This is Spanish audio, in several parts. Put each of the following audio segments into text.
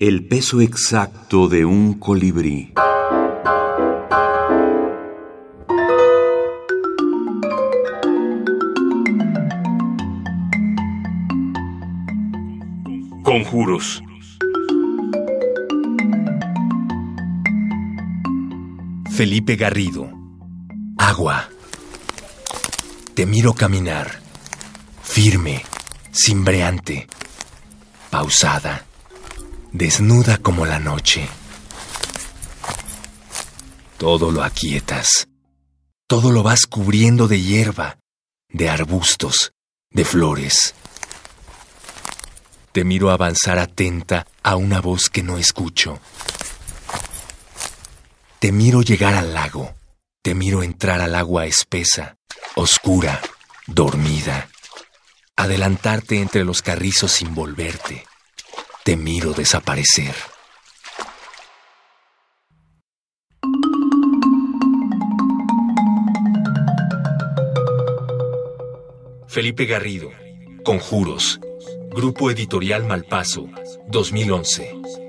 El peso exacto de un colibrí. Conjuros. Felipe Garrido. Agua. Te miro caminar. Firme, cimbreante, pausada, desnuda como la noche. Todo lo aquietas. Todo lo vas cubriendo de hierba, de arbustos, de flores. Te miro avanzar atenta a una voz que no escucho. Te miro llegar al lago. Te miro entrar al agua espesa, oscura, dormida. Adelantarte entre los carrizos sin volverte. Te miro desaparecer. Felipe Garrido, Conjuros, Grupo Editorial Malpaso, 2011.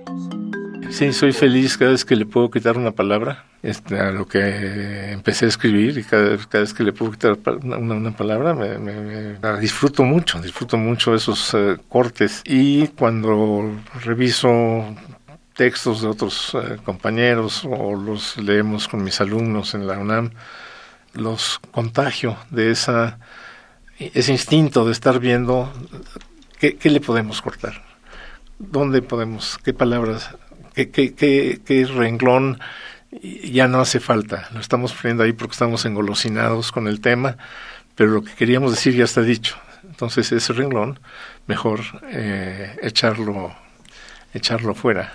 Sí, soy feliz cada vez que le puedo quitar una palabra este, a lo que empecé a escribir y cada, vez que le puedo quitar una, palabra me, disfruto mucho, disfruto mucho esos eh, cortes. Y cuando reviso textos de otros eh, compañeros o los leemos con mis alumnos en la UNAM, los contagio de esa ese instinto de estar viendo qué le podemos cortar, dónde podemos, qué palabras qué, renglón ya no hace falta. Lo estamos poniendo ahí porque estamos engolosinados con el tema, pero lo que queríamos decir ya está dicho. Entonces ese renglón, mejor eh, echarlo, echarlo fuera.